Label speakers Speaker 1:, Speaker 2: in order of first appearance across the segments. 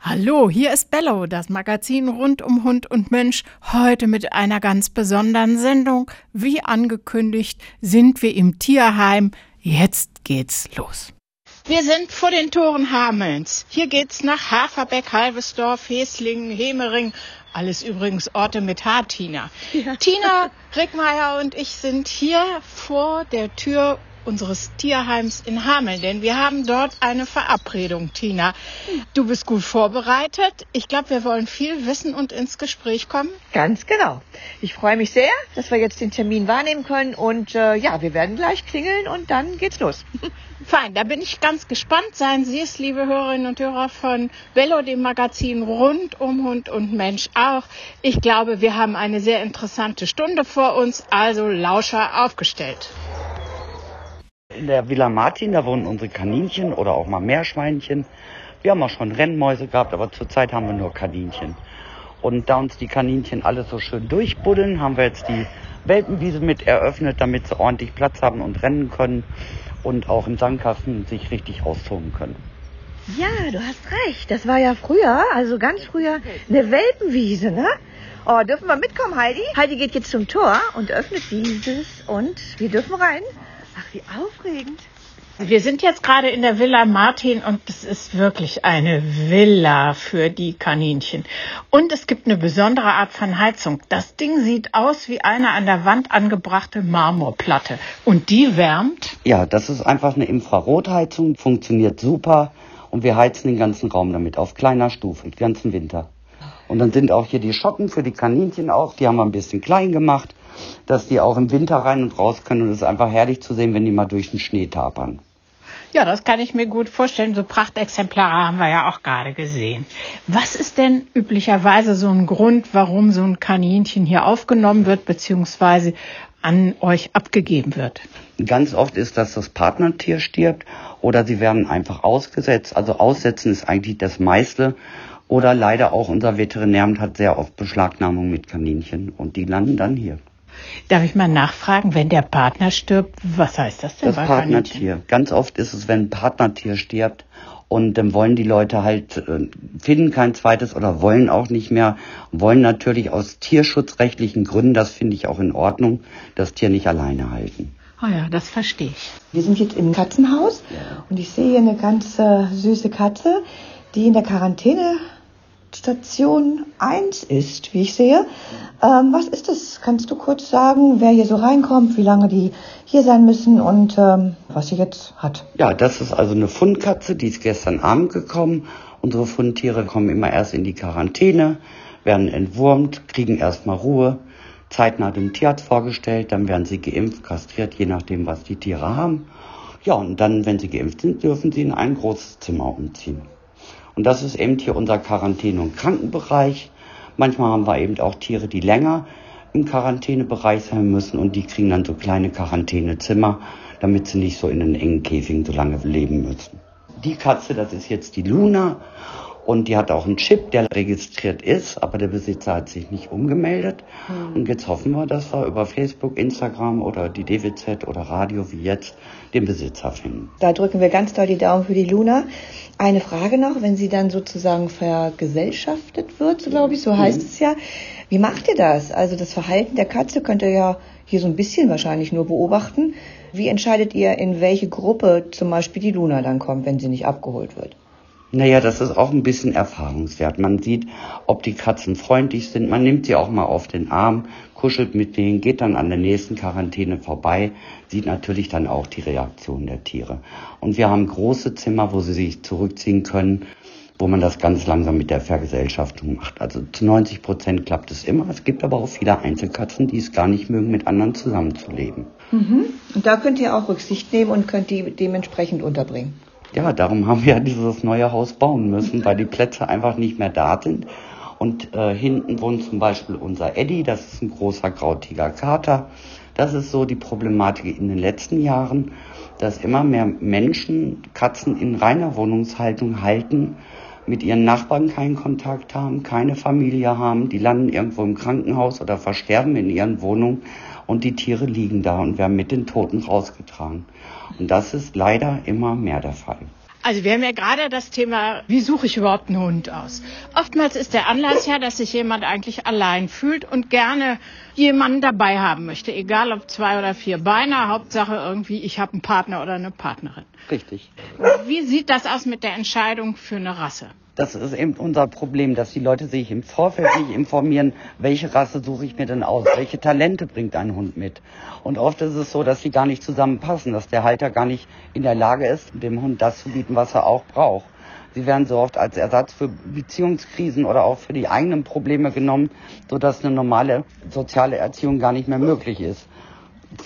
Speaker 1: Hallo, hier ist Bello, das Magazin rund um Hund und Mensch. Heute mit einer ganz besonderen Sendung. Wie angekündigt sind wir im Tierheim. Jetzt geht's los. Wir sind vor den Toren Hamelns. Hier geht's nach Haferbeck, Halvesdorf, Heslingen, Hemering. Alles übrigens Orte mit H, Tina. Ja. Tina Rickmeier und ich sind hier vor der Tür unseres Tierheims in Hameln, denn wir haben dort eine Verabredung, Tina. Du bist gut vorbereitet. Ich glaube, wir wollen viel wissen und ins Gespräch kommen.
Speaker 2: Ganz genau. Ich freue mich sehr, dass wir jetzt den Termin wahrnehmen können und äh, ja, wir werden gleich klingeln und dann geht's los.
Speaker 1: Fein, da bin ich ganz gespannt. Seien Sie es, liebe Hörerinnen und Hörer von Bello, dem Magazin rund um Hund und Mensch auch. Ich glaube, wir haben eine sehr interessante Stunde vor uns, also Lauscher aufgestellt
Speaker 3: in der Villa Martin, da wohnen unsere Kaninchen oder auch mal Meerschweinchen. Wir haben auch schon Rennmäuse gehabt, aber zurzeit haben wir nur Kaninchen. Und da uns die Kaninchen alle so schön durchbuddeln, haben wir jetzt die Welpenwiese mit eröffnet, damit sie ordentlich Platz haben und rennen können und auch im Sandkasten sich richtig austoben können.
Speaker 2: Ja, du hast recht. Das war ja früher, also ganz früher, eine Welpenwiese, ne? Oh, dürfen wir mitkommen, Heidi? Heidi geht jetzt zum Tor und öffnet dieses und wir dürfen rein. Ach, wie aufregend.
Speaker 1: Wir sind jetzt gerade in der Villa Martin und es ist wirklich eine Villa für die Kaninchen. Und es gibt eine besondere Art von Heizung. Das Ding sieht aus wie eine an der Wand angebrachte Marmorplatte. Und die wärmt?
Speaker 3: Ja, das ist einfach eine Infrarotheizung, funktioniert super. Und wir heizen den ganzen Raum damit auf kleiner Stufe, den ganzen Winter. Und dann sind auch hier die Schotten für die Kaninchen auch, die haben wir ein bisschen klein gemacht dass die auch im Winter rein und raus können. Und es ist einfach herrlich zu sehen, wenn die mal durch den Schnee tapern.
Speaker 1: Ja, das kann ich mir gut vorstellen. So Prachtexemplare haben wir ja auch gerade gesehen. Was ist denn üblicherweise so ein Grund, warum so ein Kaninchen hier aufgenommen wird, beziehungsweise an euch abgegeben wird?
Speaker 3: Ganz oft ist, dass das Partnertier stirbt oder sie werden einfach ausgesetzt. Also aussetzen ist eigentlich das meiste. Oder leider auch unser Veterinäramt hat sehr oft Beschlagnahmung mit Kaninchen und die landen dann hier.
Speaker 1: Darf ich mal nachfragen, wenn der Partner stirbt, was heißt das denn?
Speaker 3: Das Partnertier. Ganz oft ist es, wenn ein Partnertier stirbt und dann wollen die Leute halt, äh, finden kein zweites oder wollen auch nicht mehr, wollen natürlich aus tierschutzrechtlichen Gründen, das finde ich auch in Ordnung, das Tier nicht alleine halten.
Speaker 1: Oh ja, das verstehe ich.
Speaker 2: Wir sind jetzt im Katzenhaus und ich sehe hier eine ganz äh, süße Katze, die in der Quarantäne Station 1 ist, wie ich sehe. Ähm, was ist das? Kannst du kurz sagen, wer hier so reinkommt, wie lange die hier sein müssen und ähm, was sie jetzt hat?
Speaker 3: Ja, das ist also eine Fundkatze, die ist gestern Abend gekommen. Unsere Fundtiere kommen immer erst in die Quarantäne, werden entwurmt, kriegen erstmal Ruhe, zeitnah dem Tierarzt vorgestellt, dann werden sie geimpft, kastriert, je nachdem, was die Tiere haben. Ja, und dann, wenn sie geimpft sind, dürfen sie in ein großes Zimmer umziehen. Und das ist eben hier unser Quarantäne- und Krankenbereich. Manchmal haben wir eben auch Tiere, die länger im Quarantänebereich sein müssen und die kriegen dann so kleine Quarantänezimmer, damit sie nicht so in den engen Käfigen so lange leben müssen. Die Katze, das ist jetzt die Luna und die hat auch einen Chip, der registriert ist, aber der Besitzer hat sich nicht umgemeldet. Mhm. Und jetzt hoffen wir, dass wir über Facebook, Instagram oder die DWZ oder Radio wie jetzt den Besitzer finden.
Speaker 2: Da drücken wir ganz doll die Daumen für die Luna. Eine Frage noch, wenn sie dann sozusagen vergesellschaftet wird, so glaube ich, so heißt mhm. es ja. Wie macht ihr das? Also das Verhalten der Katze könnt ihr ja hier so ein bisschen wahrscheinlich nur beobachten. Wie entscheidet ihr, in welche Gruppe zum Beispiel die Luna dann kommt, wenn sie nicht abgeholt wird?
Speaker 3: Naja, das ist auch ein bisschen Erfahrungswert. Man sieht, ob die Katzen freundlich sind. Man nimmt sie auch mal auf den Arm, kuschelt mit denen, geht dann an der nächsten Quarantäne vorbei, sieht natürlich dann auch die Reaktion der Tiere. Und wir haben große Zimmer, wo sie sich zurückziehen können, wo man das ganz langsam mit der Vergesellschaftung macht. Also zu 90 Prozent klappt es immer. Es gibt aber auch viele Einzelkatzen, die es gar nicht mögen, mit anderen zusammenzuleben.
Speaker 2: Mhm. Und da könnt ihr auch Rücksicht nehmen und könnt die dementsprechend unterbringen
Speaker 3: ja, darum haben wir dieses neue Haus bauen müssen, weil die Plätze einfach nicht mehr da sind. Und äh, hinten wohnt zum Beispiel unser Eddie, das ist ein großer grautiger Kater. Das ist so die Problematik in den letzten Jahren, dass immer mehr Menschen Katzen in reiner Wohnungshaltung halten, mit ihren Nachbarn keinen Kontakt haben, keine Familie haben, die landen irgendwo im Krankenhaus oder versterben in ihren Wohnungen und die Tiere liegen da und werden mit den Toten rausgetragen. Und das ist leider immer mehr der Fall.
Speaker 1: Also wir haben ja gerade das Thema, wie suche ich überhaupt einen Hund aus? Oftmals ist der Anlass ja, dass sich jemand eigentlich allein fühlt und gerne jemanden dabei haben möchte, egal ob zwei oder vier Beine, Hauptsache irgendwie, ich habe einen Partner oder eine Partnerin.
Speaker 3: Richtig.
Speaker 1: Wie sieht das aus mit der Entscheidung für eine Rasse?
Speaker 3: Das ist eben unser Problem, dass die Leute sich im Vorfeld nicht informieren, welche Rasse suche ich mir denn aus, welche Talente bringt ein Hund mit. Und oft ist es so, dass sie gar nicht zusammenpassen, dass der Halter gar nicht in der Lage ist, dem Hund das zu bieten, was er auch braucht. Sie werden so oft als Ersatz für Beziehungskrisen oder auch für die eigenen Probleme genommen, sodass eine normale soziale Erziehung gar nicht mehr möglich ist.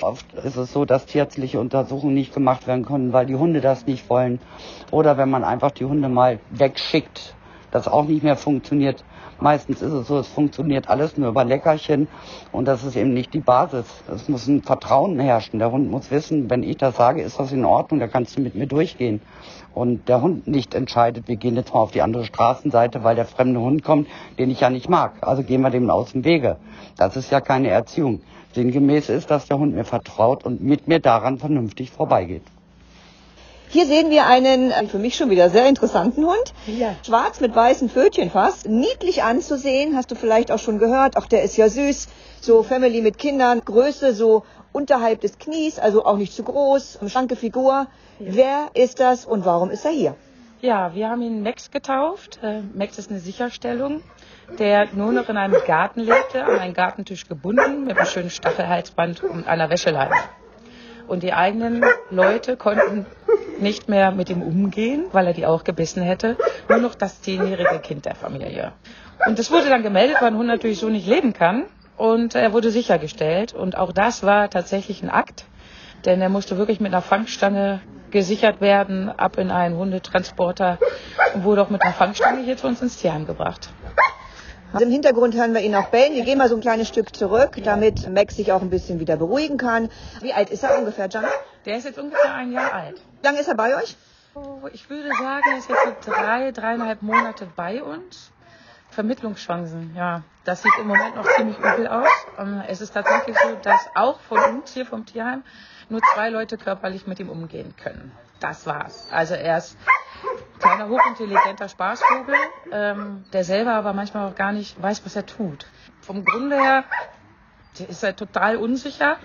Speaker 3: Oft ist es so, dass tierärztliche Untersuchungen nicht gemacht werden können, weil die Hunde das nicht wollen. Oder wenn man einfach die Hunde mal wegschickt, das auch nicht mehr funktioniert. Meistens ist es so, es funktioniert alles nur über Leckerchen und das ist eben nicht die Basis. Es muss ein Vertrauen herrschen. Der Hund muss wissen, wenn ich das sage, ist das in Ordnung, da kannst du mit mir durchgehen. Und der Hund nicht entscheidet, wir gehen jetzt mal auf die andere Straßenseite, weil der fremde Hund kommt, den ich ja nicht mag. Also gehen wir dem aus dem Wege. Das ist ja keine Erziehung. Sinngemäß ist, dass der Hund mir vertraut und mit mir daran vernünftig vorbeigeht.
Speaker 2: Hier sehen wir einen äh, für mich schon wieder sehr interessanten Hund. Ja. Schwarz mit weißen Pfötchen fast. Niedlich anzusehen, hast du vielleicht auch schon gehört. Auch der ist ja süß. So Family mit Kindern. Größe so unterhalb des Knies, also auch nicht zu groß. Schlanke Figur. Ja. Wer ist das und warum ist er hier?
Speaker 4: Ja, wir haben ihn Max getauft. Äh, Max ist eine Sicherstellung der nur noch in einem Garten lebte, an einen Gartentisch gebunden, mit einem schönen Stachelhalsband und einer Wäscheleine. Und die eigenen Leute konnten nicht mehr mit ihm umgehen, weil er die auch gebissen hätte. Nur noch das zehnjährige Kind der Familie. Und das wurde dann gemeldet, weil ein Hund natürlich so nicht leben kann. Und er wurde sichergestellt. Und auch das war tatsächlich ein Akt. Denn er musste wirklich mit einer Fangstange gesichert werden, ab in einen Hundetransporter und wurde auch mit einer Fangstange hier zu uns ins Tierheim gebracht.
Speaker 2: Also Im Hintergrund hören wir ihn auch bellen. Wir gehen mal so ein kleines Stück zurück, damit Max sich auch ein bisschen wieder beruhigen kann. Wie alt ist er ungefähr, Jana?
Speaker 4: Der ist jetzt ungefähr ein Jahr alt.
Speaker 2: Wie lange ist er bei euch?
Speaker 4: Oh, ich würde sagen, er ist jetzt so drei, dreieinhalb Monate bei uns. Vermittlungschancen, ja, das sieht im Moment noch ziemlich übel aus. Ähm, es ist tatsächlich so, dass auch von uns hier vom Tierheim nur zwei Leute körperlich mit ihm umgehen können. Das war's. Also er ist kleiner, hochintelligenter Spaßvogel, ähm, der selber aber manchmal auch gar nicht weiß, was er tut. Vom Grunde her ist er total unsicher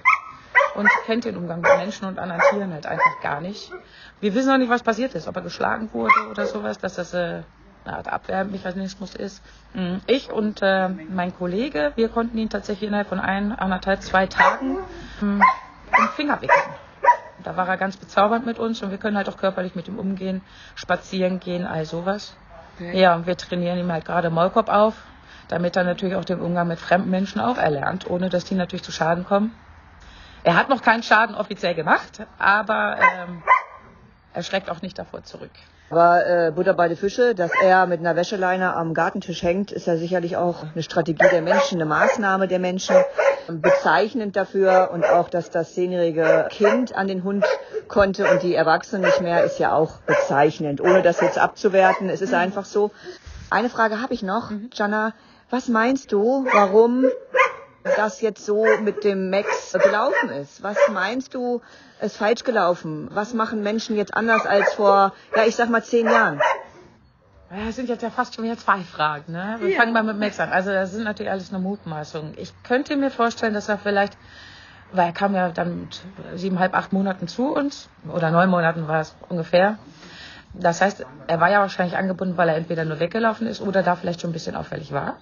Speaker 4: und kennt den Umgang mit Menschen und anderen Tieren halt einfach gar nicht. Wir wissen auch nicht, was passiert ist, ob er geschlagen wurde oder sowas, dass das äh, eine Art Abwehrmechanismus ist. Mhm. Ich und äh, mein Kollege, wir konnten ihn tatsächlich innerhalb von ein, anderthalb, zwei Tagen ähm, im Finger wickeln. Da war er ganz bezaubernd mit uns und wir können halt auch körperlich mit ihm umgehen, spazieren gehen, all sowas. Okay. Ja, und wir trainieren ihm halt gerade Maulkorb auf, damit er natürlich auch den Umgang mit fremden Menschen auch erlernt, ohne dass die natürlich zu Schaden kommen. Er hat noch keinen Schaden offiziell gemacht, aber ähm, er schreckt auch nicht davor zurück.
Speaker 2: Aber äh, Butter bei den Fische, dass er mit einer Wäscheleine am Gartentisch hängt, ist ja sicherlich auch eine Strategie der Menschen, eine Maßnahme der Menschen. Bezeichnend dafür und auch, dass das zehnjährige Kind an den Hund konnte und die Erwachsenen nicht mehr, ist ja auch bezeichnend. Ohne das jetzt abzuwerten, es ist einfach so. Eine Frage habe ich noch, mhm. Jana. Was meinst du, warum das jetzt so mit dem Max gelaufen ist? Was meinst du, ist falsch gelaufen? Was machen Menschen jetzt anders als vor, ja, ich sag mal zehn Jahren?
Speaker 4: Das sind jetzt ja fast schon wieder zwei Fragen. Ne? Wir ja. fangen mal mit Max an. Also das sind natürlich alles nur Mutmaßungen. Ich könnte mir vorstellen, dass er vielleicht, weil er kam ja dann mit siebeneinhalb, acht Monaten zu uns, oder neun Monaten war es ungefähr. Das heißt, er war ja wahrscheinlich angebunden, weil er entweder nur weggelaufen ist oder da vielleicht schon ein bisschen auffällig war.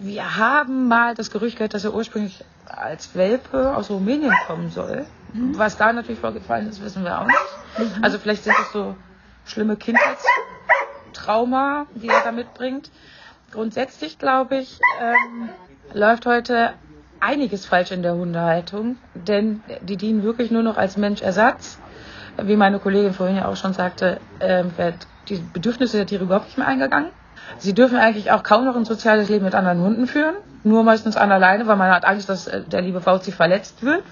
Speaker 4: Wir haben mal das Gerücht gehört, dass er ursprünglich als Welpe aus Rumänien kommen soll. Mhm. Was da natürlich vorgefallen ist, wissen wir auch nicht. Mhm. Also vielleicht sind es so schlimme Kindheitstrauma, die er da mitbringt. Grundsätzlich, glaube ich, ähm, läuft heute einiges falsch in der Hundehaltung, denn die dienen wirklich nur noch als Menschersatz. Wie meine Kollegin vorhin ja auch schon sagte, äh, wird die Bedürfnisse der Tiere überhaupt nicht mehr eingegangen. Sie dürfen eigentlich auch kaum noch ein soziales Leben mit anderen Hunden führen, nur meistens an alleine, weil man hat Angst, dass äh, der liebe Fauzi verletzt wird.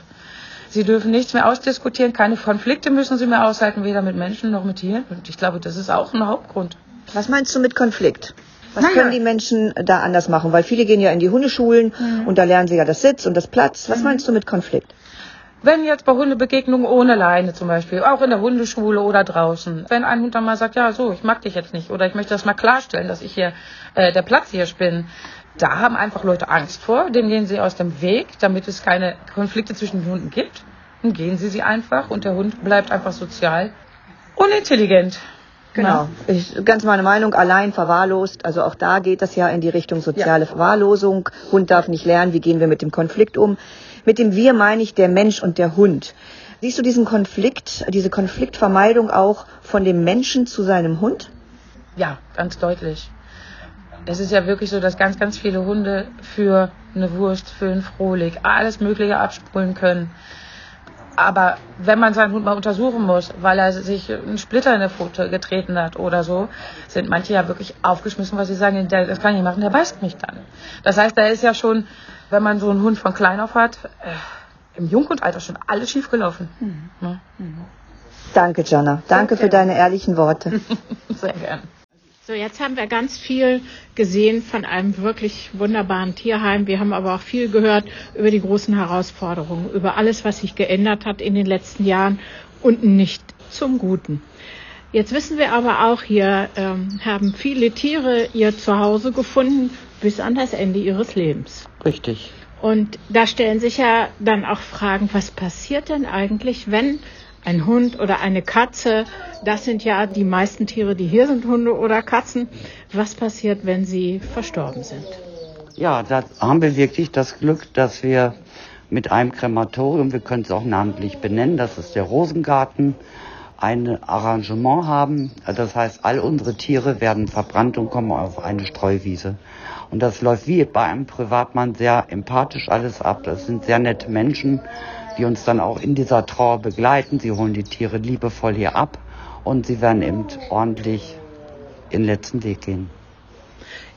Speaker 4: Sie dürfen nichts mehr ausdiskutieren, keine Konflikte müssen sie mehr aushalten, weder mit Menschen noch mit Tieren. Und ich glaube, das ist auch ein Hauptgrund.
Speaker 2: Was meinst du mit Konflikt? Was naja. können die Menschen da anders machen? Weil viele gehen ja in die Hundeschulen mhm. und da lernen sie ja das Sitz und das Platz. Was mhm. meinst du mit Konflikt?
Speaker 4: Wenn jetzt bei Hundebegegnungen ohne Leine zum Beispiel, auch in der Hundeschule oder draußen, wenn ein Hund dann mal sagt, ja so, ich mag dich jetzt nicht oder ich möchte das mal klarstellen, dass ich hier äh, der Platz hier bin, da haben einfach Leute Angst vor, dem gehen sie aus dem Weg, damit es keine Konflikte zwischen den Hunden gibt. Dann gehen sie sie einfach und der Hund bleibt einfach sozial und intelligent.
Speaker 2: Genau. Ich, ganz meine Meinung, allein verwahrlost. Also auch da geht das ja in die Richtung soziale ja. Verwahrlosung. Hund darf nicht lernen, wie gehen wir mit dem Konflikt um. Mit dem Wir meine ich der Mensch und der Hund. Siehst du diesen Konflikt, diese Konfliktvermeidung auch von dem Menschen zu seinem Hund?
Speaker 4: Ja, ganz deutlich. Es ist ja wirklich so, dass ganz, ganz viele Hunde für eine Wurst, für einen Frohlig, alles Mögliche abspulen können. Aber wenn man seinen Hund mal untersuchen muss, weil er sich einen Splitter in der Pfote getreten hat oder so, sind manche ja wirklich aufgeschmissen, weil sie sagen, das kann ich nicht machen, der beißt mich dann. Das heißt, da ist ja schon wenn man so einen Hund von klein auf hat, äh, im Junghundalter schon alles schief gelaufen. Mhm.
Speaker 2: Ja. Mhm. Danke, Jana. Danke für deine ehrlichen Worte.
Speaker 1: Sehr gern. So, jetzt haben wir ganz viel gesehen von einem wirklich wunderbaren Tierheim. Wir haben aber auch viel gehört über die großen Herausforderungen, über alles, was sich geändert hat in den letzten Jahren und nicht zum Guten. Jetzt wissen wir aber auch, hier ähm, haben viele Tiere ihr Zuhause gefunden bis an das Ende ihres Lebens.
Speaker 3: Richtig.
Speaker 1: Und da stellen sich ja dann auch Fragen, was passiert denn eigentlich, wenn ein Hund oder eine Katze, das sind ja die meisten Tiere, die hier sind, Hunde oder Katzen, was passiert, wenn sie verstorben sind?
Speaker 3: Ja, da haben wir wirklich das Glück, dass wir mit einem Krematorium, wir können es auch namentlich benennen, das ist der Rosengarten, ein Arrangement haben. Das heißt, all unsere Tiere werden verbrannt und kommen auf eine Streuwiese. Und das läuft wie bei einem Privatmann sehr empathisch alles ab. Das sind sehr nette Menschen, die uns dann auch in dieser Trauer begleiten. Sie holen die Tiere liebevoll hier ab und sie werden eben ordentlich in den letzten Weg gehen.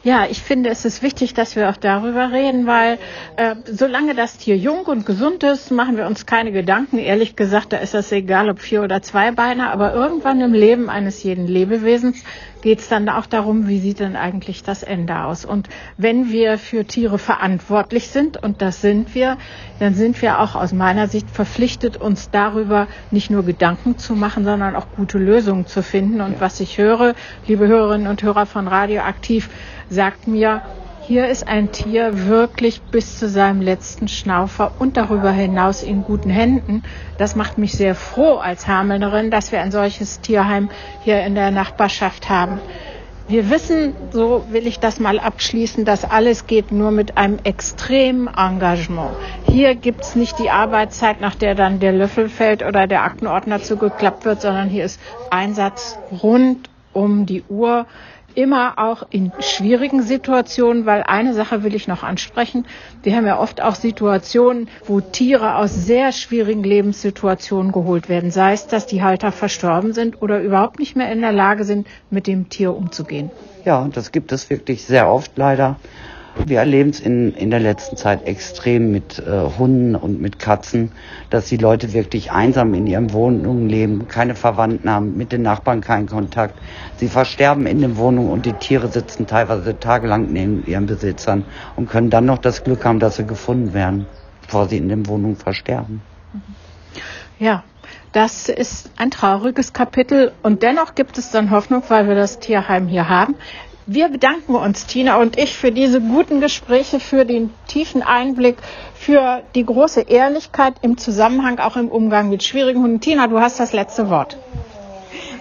Speaker 1: Ja, ich finde, es ist wichtig, dass wir auch darüber reden, weil äh, solange das Tier jung und gesund ist, machen wir uns keine Gedanken. Ehrlich gesagt, da ist das egal, ob vier oder zwei Beine, aber irgendwann im Leben eines jeden Lebewesens geht es dann auch darum, wie sieht denn eigentlich das Ende aus. Und wenn wir für Tiere verantwortlich sind, und das sind wir, dann sind wir auch aus meiner Sicht verpflichtet, uns darüber nicht nur Gedanken zu machen, sondern auch gute Lösungen zu finden. Und was ich höre, liebe Hörerinnen und Hörer von Radioaktiv, sagt mir, hier ist ein Tier wirklich bis zu seinem letzten Schnaufer und darüber hinaus in guten Händen. Das macht mich sehr froh als Hamelnerin, dass wir ein solches Tierheim hier in der Nachbarschaft haben. Wir wissen, so will ich das mal abschließen, dass alles geht nur mit einem extremen Engagement. Hier gibt es nicht die Arbeitszeit, nach der dann der Löffel fällt oder der Aktenordner zugeklappt wird, sondern hier ist Einsatz rund um die Uhr immer auch in schwierigen Situationen, weil eine Sache will ich noch ansprechen. Wir haben ja oft auch Situationen, wo Tiere aus sehr schwierigen Lebenssituationen geholt werden. Sei es, dass die Halter verstorben sind oder überhaupt nicht mehr in der Lage sind, mit dem Tier umzugehen.
Speaker 3: Ja, das gibt es wirklich sehr oft leider. Wir erleben es in, in der letzten Zeit extrem mit äh, Hunden und mit Katzen, dass die Leute wirklich einsam in ihren Wohnungen leben, keine Verwandten haben, mit den Nachbarn keinen Kontakt. Sie versterben in den Wohnungen und die Tiere sitzen teilweise tagelang neben ihren Besitzern und können dann noch das Glück haben, dass sie gefunden werden, bevor sie in den Wohnungen versterben.
Speaker 1: Ja, das ist ein trauriges Kapitel und dennoch gibt es dann Hoffnung, weil wir das Tierheim hier haben. Wir bedanken uns, Tina und ich, für diese guten Gespräche, für den tiefen Einblick, für die große Ehrlichkeit im Zusammenhang, auch im Umgang mit schwierigen Hunden. Tina, du hast das letzte Wort.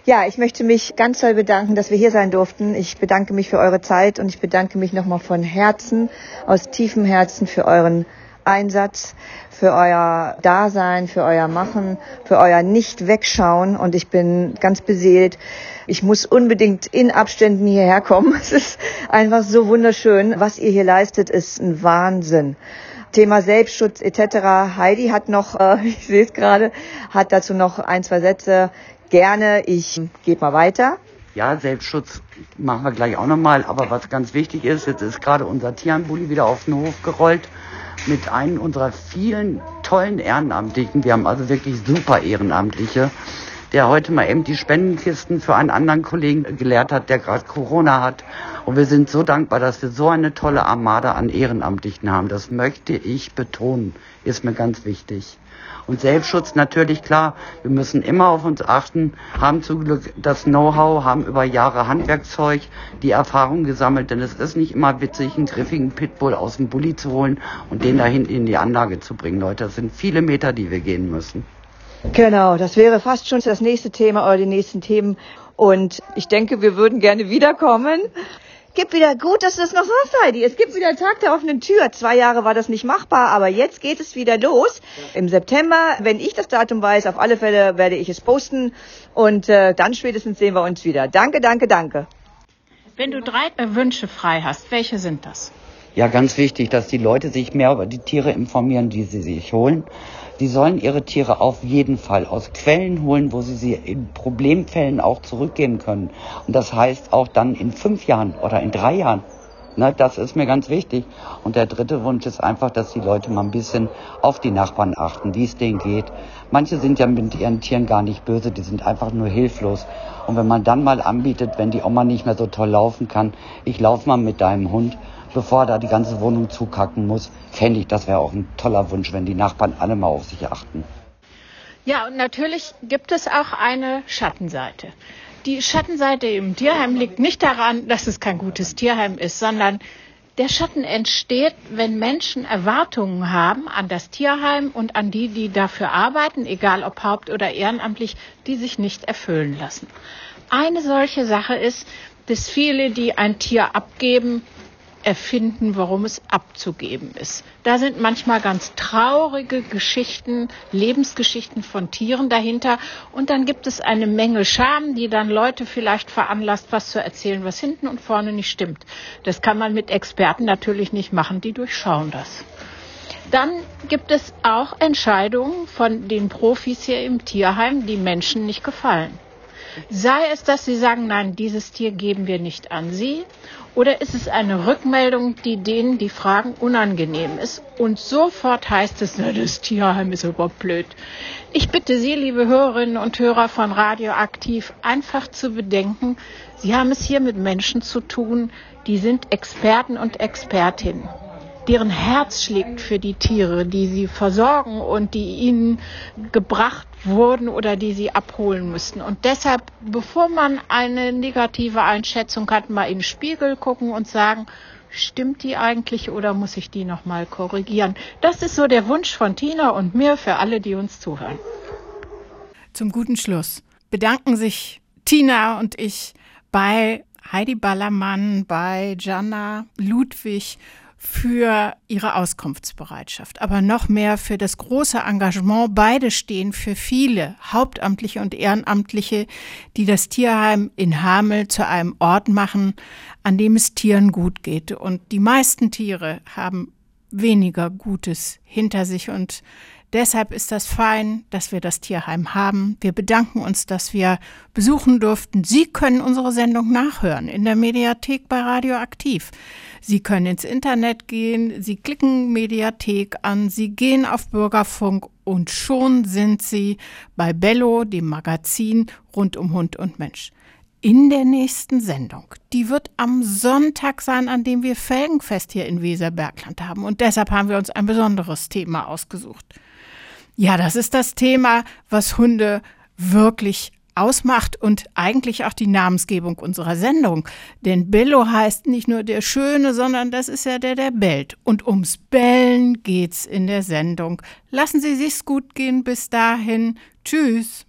Speaker 2: Ja, ich möchte mich ganz toll bedanken, dass wir hier sein durften. Ich bedanke mich für eure Zeit und ich bedanke mich nochmal von Herzen, aus tiefem Herzen für euren Einsatz, für euer Dasein, für euer Machen, für euer Nicht-Wegschauen. Und ich bin ganz beseelt. Ich muss unbedingt in Abständen hierher kommen. Es ist einfach so wunderschön. Was ihr hier leistet, ist ein Wahnsinn. Thema Selbstschutz etc. Heidi hat noch, äh, ich sehe es gerade, hat dazu noch ein, zwei Sätze. Gerne, ich gebe mal weiter.
Speaker 3: Ja, Selbstschutz machen wir gleich auch nochmal. Aber was ganz wichtig ist, jetzt ist gerade unser Tierheim-Bulli wieder auf den Hof gerollt mit einem unserer vielen tollen Ehrenamtlichen. Wir haben also wirklich super Ehrenamtliche. Der heute mal eben die Spendenkisten für einen anderen Kollegen geleert hat, der gerade Corona hat. Und wir sind so dankbar, dass wir so eine tolle Armada an Ehrenamtlichen haben. Das möchte ich betonen, ist mir ganz wichtig. Und Selbstschutz natürlich klar, wir müssen immer auf uns achten, haben zum Glück das Know-how, haben über Jahre Handwerkzeug, die Erfahrung gesammelt, denn es ist nicht immer witzig, einen griffigen Pitbull aus dem Bulli zu holen und den da hinten in die Anlage zu bringen, Leute. Das sind viele Meter, die wir gehen müssen.
Speaker 2: Genau, das wäre fast schon das nächste Thema oder die nächsten Themen. Und ich denke, wir würden gerne wiederkommen gibt wieder, gut, dass du das noch sagst, Heidi. Es gibt wieder Tag der offenen Tür. Zwei Jahre war das nicht machbar, aber jetzt geht es wieder los. Im September, wenn ich das Datum weiß, auf alle Fälle werde ich es posten. Und äh, dann spätestens sehen wir uns wieder. Danke, danke, danke.
Speaker 1: Wenn du drei Wünsche frei hast, welche sind das?
Speaker 3: Ja, ganz wichtig, dass die Leute sich mehr über die Tiere informieren, die sie sich holen. Die sollen ihre Tiere auf jeden Fall aus Quellen holen, wo sie sie in Problemfällen auch zurückgeben können. Und das heißt auch dann in fünf Jahren oder in drei Jahren. Ne, das ist mir ganz wichtig. Und der dritte Wunsch ist einfach, dass die Leute mal ein bisschen auf die Nachbarn achten, wie es denen geht. Manche sind ja mit ihren Tieren gar nicht böse, die sind einfach nur hilflos. Und wenn man dann mal anbietet, wenn die Oma nicht mehr so toll laufen kann, ich lauf mal mit deinem Hund, bevor er da die ganze Wohnung zukacken muss, fände ich, das wäre auch ein toller Wunsch, wenn die Nachbarn alle mal auf sich achten.
Speaker 1: Ja, und natürlich gibt es auch eine Schattenseite. Die Schattenseite im Tierheim liegt nicht daran, dass es kein gutes Tierheim ist, sondern der Schatten entsteht, wenn Menschen Erwartungen haben an das Tierheim und an die, die dafür arbeiten, egal ob haupt- oder ehrenamtlich, die sich nicht erfüllen lassen. Eine solche Sache ist, dass viele, die ein Tier abgeben, erfinden, warum es abzugeben ist. Da sind manchmal ganz traurige Geschichten, Lebensgeschichten von Tieren dahinter. Und dann gibt es eine Menge Scham, die dann Leute vielleicht veranlasst, was zu erzählen, was hinten und vorne nicht stimmt. Das kann man mit Experten natürlich nicht machen, die durchschauen das. Dann gibt es auch Entscheidungen von den Profis hier im Tierheim, die Menschen nicht gefallen. Sei es, dass sie sagen, nein, dieses Tier geben wir nicht an Sie, oder ist es eine Rückmeldung, die denen, die fragen, unangenehm ist? Und sofort heißt es, na, das Tierheim ist überhaupt blöd. Ich bitte Sie, liebe Hörerinnen und Hörer von Radioaktiv, einfach zu bedenken, Sie haben es hier mit Menschen zu tun, die sind Experten und Expertinnen deren Herz schlägt für die Tiere, die sie versorgen und die ihnen gebracht wurden oder die sie abholen müssten. Und deshalb, bevor man eine negative Einschätzung hat, mal in den Spiegel gucken und sagen, stimmt die eigentlich oder muss ich die nochmal korrigieren? Das ist so der Wunsch von Tina und mir für alle, die uns zuhören. Zum guten Schluss bedanken sich Tina und ich bei Heidi Ballermann, bei Jana Ludwig für ihre Auskunftsbereitschaft, aber noch mehr für das große Engagement. Beide stehen für viele Hauptamtliche und Ehrenamtliche, die das Tierheim in Hamel zu einem Ort machen, an dem es Tieren gut geht. Und die meisten Tiere haben weniger Gutes hinter sich und Deshalb ist das fein, dass wir das Tierheim haben. Wir bedanken uns, dass wir besuchen durften. Sie können unsere Sendung nachhören in der Mediathek bei Radioaktiv. Sie können ins Internet gehen, Sie klicken Mediathek an, Sie gehen auf Bürgerfunk und schon sind Sie bei Bello, dem Magazin rund um Hund und Mensch. In der nächsten Sendung, die wird am Sonntag sein, an dem wir Felgenfest hier in Weserbergland haben. Und deshalb haben wir uns ein besonderes Thema ausgesucht. Ja, das ist das Thema, was Hunde wirklich ausmacht und eigentlich auch die Namensgebung unserer Sendung. Denn Bello heißt nicht nur der Schöne, sondern das ist ja der, der bellt. Und ums Bellen geht's in der Sendung. Lassen Sie sich's gut gehen bis dahin. Tschüss.